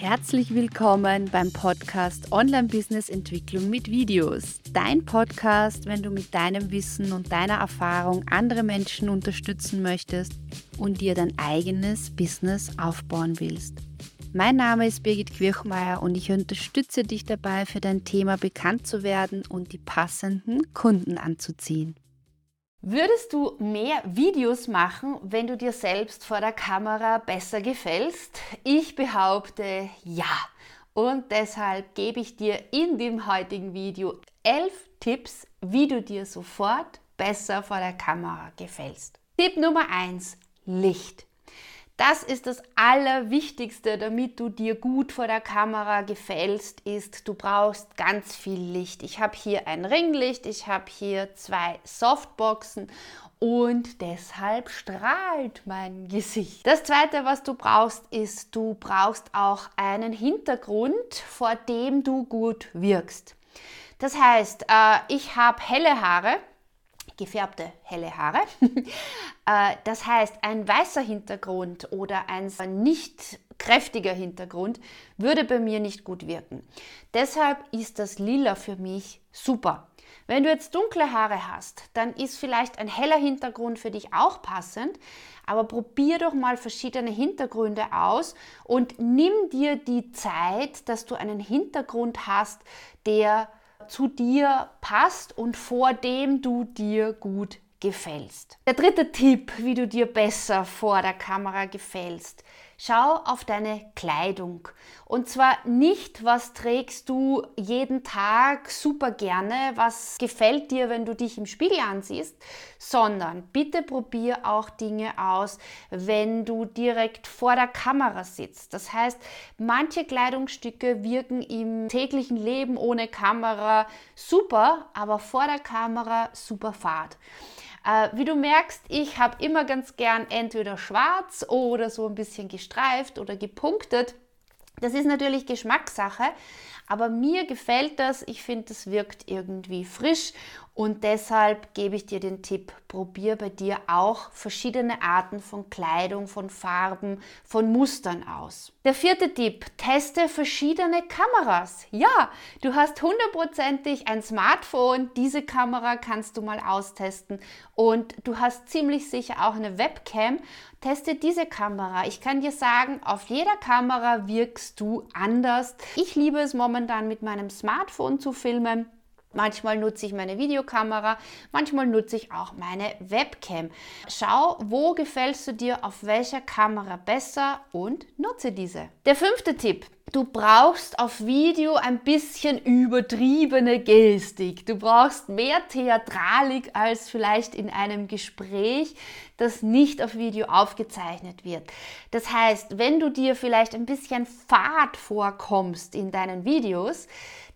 Herzlich willkommen beim Podcast Online Business Entwicklung mit Videos. Dein Podcast, wenn du mit deinem Wissen und deiner Erfahrung andere Menschen unterstützen möchtest und dir dein eigenes Business aufbauen willst. Mein Name ist Birgit Quirchmeier und ich unterstütze dich dabei, für dein Thema bekannt zu werden und die passenden Kunden anzuziehen. Würdest du mehr Videos machen, wenn du dir selbst vor der Kamera besser gefällst? Ich behaupte ja. Und deshalb gebe ich dir in dem heutigen Video elf Tipps, wie du dir sofort besser vor der Kamera gefällst. Tipp Nummer eins: Licht. Das ist das Allerwichtigste, damit du dir gut vor der Kamera gefällst, ist, du brauchst ganz viel Licht. Ich habe hier ein Ringlicht, ich habe hier zwei Softboxen und deshalb strahlt mein Gesicht. Das zweite, was du brauchst, ist, du brauchst auch einen Hintergrund, vor dem du gut wirkst. Das heißt, äh, ich habe helle Haare gefärbte helle Haare. Äh, das heißt, ein weißer Hintergrund oder ein nicht kräftiger Hintergrund würde bei mir nicht gut wirken. Deshalb ist das Lila für mich super. Wenn du jetzt dunkle Haare hast, dann ist vielleicht ein heller Hintergrund für dich auch passend, aber probier doch mal verschiedene Hintergründe aus und nimm dir die Zeit, dass du einen Hintergrund hast, der zu dir passt und vor dem du dir gut gefällst. Der dritte Tipp, wie du dir besser vor der Kamera gefällst. Schau auf deine Kleidung. Und zwar nicht, was trägst du jeden Tag super gerne, was gefällt dir, wenn du dich im Spiegel ansiehst, sondern bitte probier auch Dinge aus, wenn du direkt vor der Kamera sitzt. Das heißt, manche Kleidungsstücke wirken im täglichen Leben ohne Kamera super, aber vor der Kamera super fad. Äh, wie du merkst, ich habe immer ganz gern entweder schwarz oder so ein bisschen gestreift oder gepunktet. Das ist natürlich Geschmackssache, aber mir gefällt das. Ich finde, das wirkt irgendwie frisch und deshalb gebe ich dir den Tipp, probier bei dir auch verschiedene Arten von Kleidung, von Farben, von Mustern aus. Der vierte Tipp, teste verschiedene Kameras. Ja, du hast hundertprozentig ein Smartphone, diese Kamera kannst du mal austesten und du hast ziemlich sicher auch eine Webcam. Teste diese Kamera. Ich kann dir sagen, auf jeder Kamera wirkst du anders. Ich liebe es momentan mit meinem Smartphone zu filmen. Manchmal nutze ich meine Videokamera, manchmal nutze ich auch meine Webcam. Schau, wo gefällst du dir auf welcher Kamera besser und nutze diese. Der fünfte Tipp. Du brauchst auf Video ein bisschen übertriebene Gestik. Du brauchst mehr Theatralik als vielleicht in einem Gespräch, das nicht auf Video aufgezeichnet wird. Das heißt, wenn du dir vielleicht ein bisschen fad vorkommst in deinen Videos,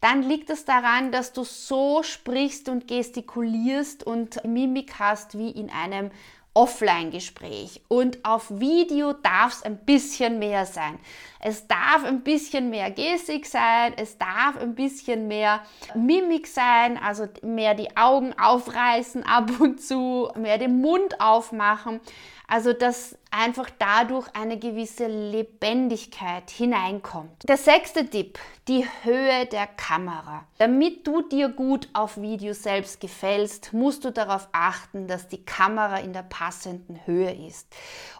dann liegt es daran, dass du so sprichst und gestikulierst und Mimik hast wie in einem Offline-Gespräch. Und auf Video darf es ein bisschen mehr sein. Es darf ein bisschen mehr Gestik sein, es darf ein bisschen mehr Mimik sein, also mehr die Augen aufreißen ab und zu, mehr den Mund aufmachen. Also dass einfach dadurch eine gewisse Lebendigkeit hineinkommt. Der sechste Tipp, die Höhe der Kamera. Damit du dir gut auf Video selbst gefällst, musst du darauf achten, dass die Kamera in der passenden Höhe ist.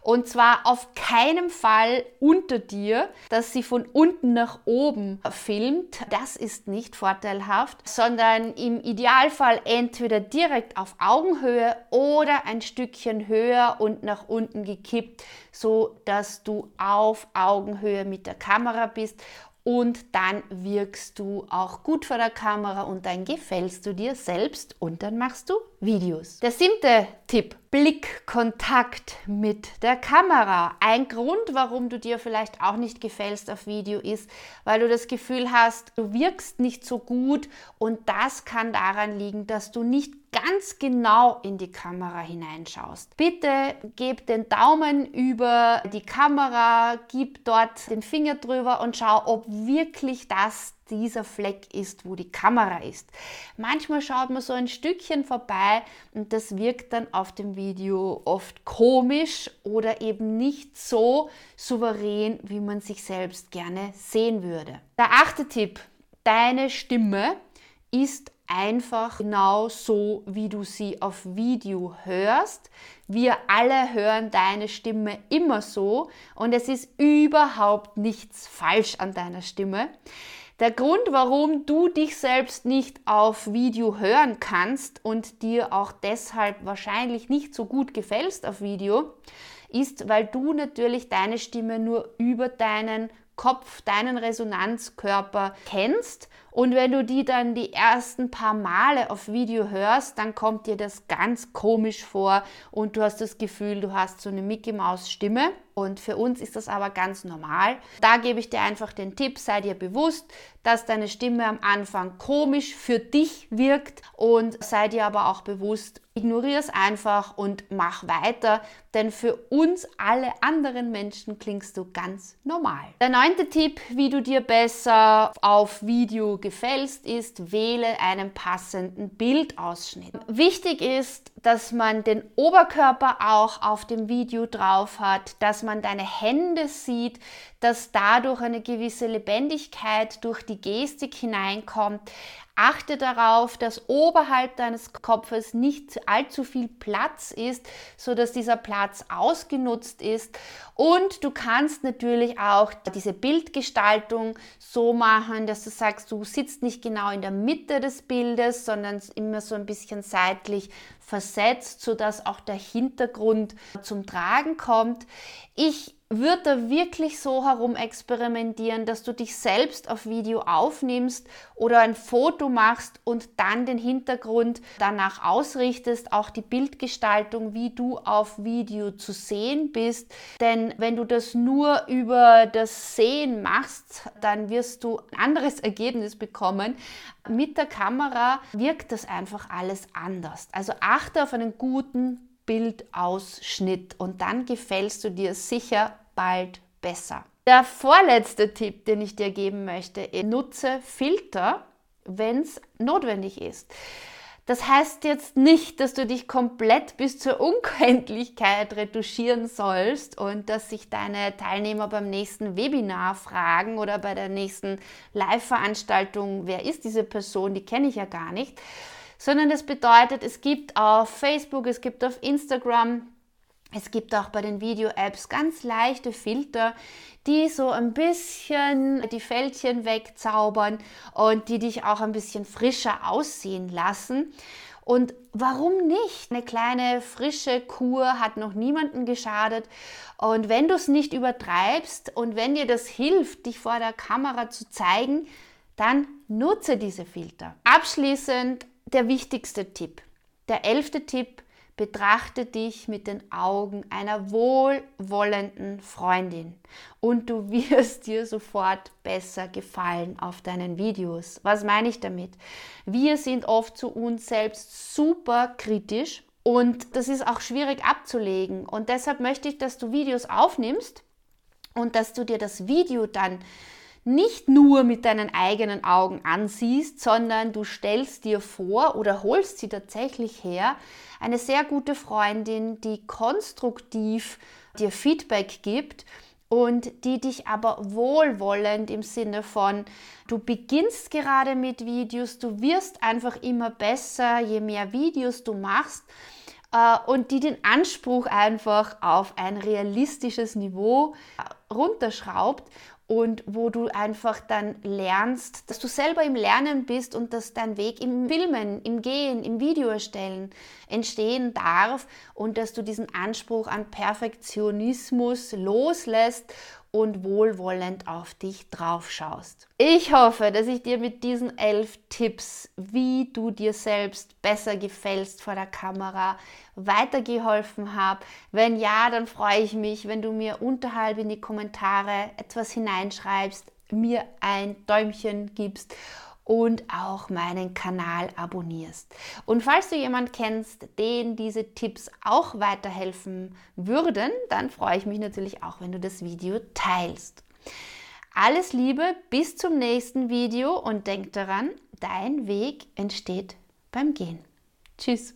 Und zwar auf keinen Fall unter dir, dass sie von unten nach oben filmt. Das ist nicht vorteilhaft, sondern im Idealfall entweder direkt auf Augenhöhe oder ein Stückchen höher und nach unten gekippt, so dass du auf Augenhöhe mit der Kamera bist und dann wirkst du auch gut vor der Kamera und dann gefällst du dir selbst und dann machst du Videos. Der siebte Tipp, Blickkontakt mit der Kamera. Ein Grund, warum du dir vielleicht auch nicht gefällst auf Video ist, weil du das Gefühl hast, du wirkst nicht so gut und das kann daran liegen, dass du nicht ganz genau in die Kamera hineinschaust. Bitte gib den Daumen über die Kamera, gib dort den Finger drüber und schau, ob wirklich das dieser Fleck ist, wo die Kamera ist. Manchmal schaut man so ein Stückchen vorbei und das wirkt dann auf dem Video oft komisch oder eben nicht so souverän, wie man sich selbst gerne sehen würde. Der achte Tipp, deine Stimme ist einfach genau so, wie du sie auf Video hörst. Wir alle hören deine Stimme immer so und es ist überhaupt nichts falsch an deiner Stimme. Der Grund, warum du dich selbst nicht auf Video hören kannst und dir auch deshalb wahrscheinlich nicht so gut gefällst auf Video, ist, weil du natürlich deine Stimme nur über deinen Kopf, deinen Resonanzkörper kennst. Und wenn du die dann die ersten paar Male auf Video hörst, dann kommt dir das ganz komisch vor und du hast das Gefühl, du hast so eine Mickey Maus Stimme. Und für uns ist das aber ganz normal. Da gebe ich dir einfach den Tipp, sei dir bewusst, dass deine Stimme am Anfang komisch für dich wirkt und sei dir aber auch bewusst, ignoriere es einfach und mach weiter, denn für uns alle anderen Menschen klingst du ganz normal. Der neunte Tipp, wie du dir besser auf Video gefällst, ist, wähle einen passenden Bildausschnitt. Wichtig ist, dass man den Oberkörper auch auf dem Video drauf hat, dass man deine Hände sieht, dass dadurch eine gewisse Lebendigkeit durch die Gestik hineinkommt. Achte darauf, dass oberhalb deines Kopfes nicht allzu viel Platz ist, so dass dieser Platz ausgenutzt ist. Und du kannst natürlich auch diese Bildgestaltung so machen, dass du sagst, du sitzt nicht genau in der Mitte des Bildes, sondern immer so ein bisschen seitlich versetzt, so dass auch der Hintergrund zum Tragen kommt. Ich wird da wirklich so herum experimentieren, dass du dich selbst auf Video aufnimmst oder ein Foto machst und dann den Hintergrund danach ausrichtest, auch die Bildgestaltung, wie du auf Video zu sehen bist. Denn wenn du das nur über das Sehen machst, dann wirst du ein anderes Ergebnis bekommen. Mit der Kamera wirkt das einfach alles anders. Also achte auf einen guten Bildausschnitt und dann gefällst du dir sicher bald besser. Der vorletzte Tipp, den ich dir geben möchte, ist, nutze Filter, wenn es notwendig ist. Das heißt jetzt nicht, dass du dich komplett bis zur Unkenntlichkeit retuschieren sollst und dass sich deine Teilnehmer beim nächsten Webinar fragen oder bei der nächsten Live-Veranstaltung, wer ist diese Person, die kenne ich ja gar nicht, sondern das bedeutet, es gibt auf Facebook, es gibt auf Instagram, es gibt auch bei den Video-Apps ganz leichte Filter, die so ein bisschen die Fältchen wegzaubern und die dich auch ein bisschen frischer aussehen lassen. Und warum nicht? Eine kleine frische Kur hat noch niemanden geschadet. Und wenn du es nicht übertreibst und wenn dir das hilft, dich vor der Kamera zu zeigen, dann nutze diese Filter. Abschließend der wichtigste Tipp. Der elfte Tipp, betrachte dich mit den Augen einer wohlwollenden Freundin und du wirst dir sofort besser gefallen auf deinen Videos. Was meine ich damit? Wir sind oft zu uns selbst super kritisch und das ist auch schwierig abzulegen und deshalb möchte ich, dass du Videos aufnimmst und dass du dir das Video dann nicht nur mit deinen eigenen Augen ansiehst, sondern du stellst dir vor oder holst sie tatsächlich her, eine sehr gute Freundin, die konstruktiv dir Feedback gibt und die dich aber wohlwollend im Sinne von, du beginnst gerade mit Videos, du wirst einfach immer besser, je mehr Videos du machst und die den Anspruch einfach auf ein realistisches Niveau runterschraubt und wo du einfach dann lernst, dass du selber im Lernen bist und dass dein Weg im Filmen, im Gehen, im Video erstellen entstehen darf und dass du diesen Anspruch an Perfektionismus loslässt und wohlwollend auf dich drauf schaust. Ich hoffe, dass ich dir mit diesen elf Tipps, wie du dir selbst besser gefällst vor der Kamera, weitergeholfen habe. Wenn ja, dann freue ich mich, wenn du mir unterhalb in die Kommentare etwas hineinschreibst, mir ein Däumchen gibst und auch meinen Kanal abonnierst. Und falls du jemand kennst, den diese Tipps auch weiterhelfen würden, dann freue ich mich natürlich auch, wenn du das Video teilst. Alles Liebe, bis zum nächsten Video und denk daran, dein Weg entsteht beim Gehen. Tschüss.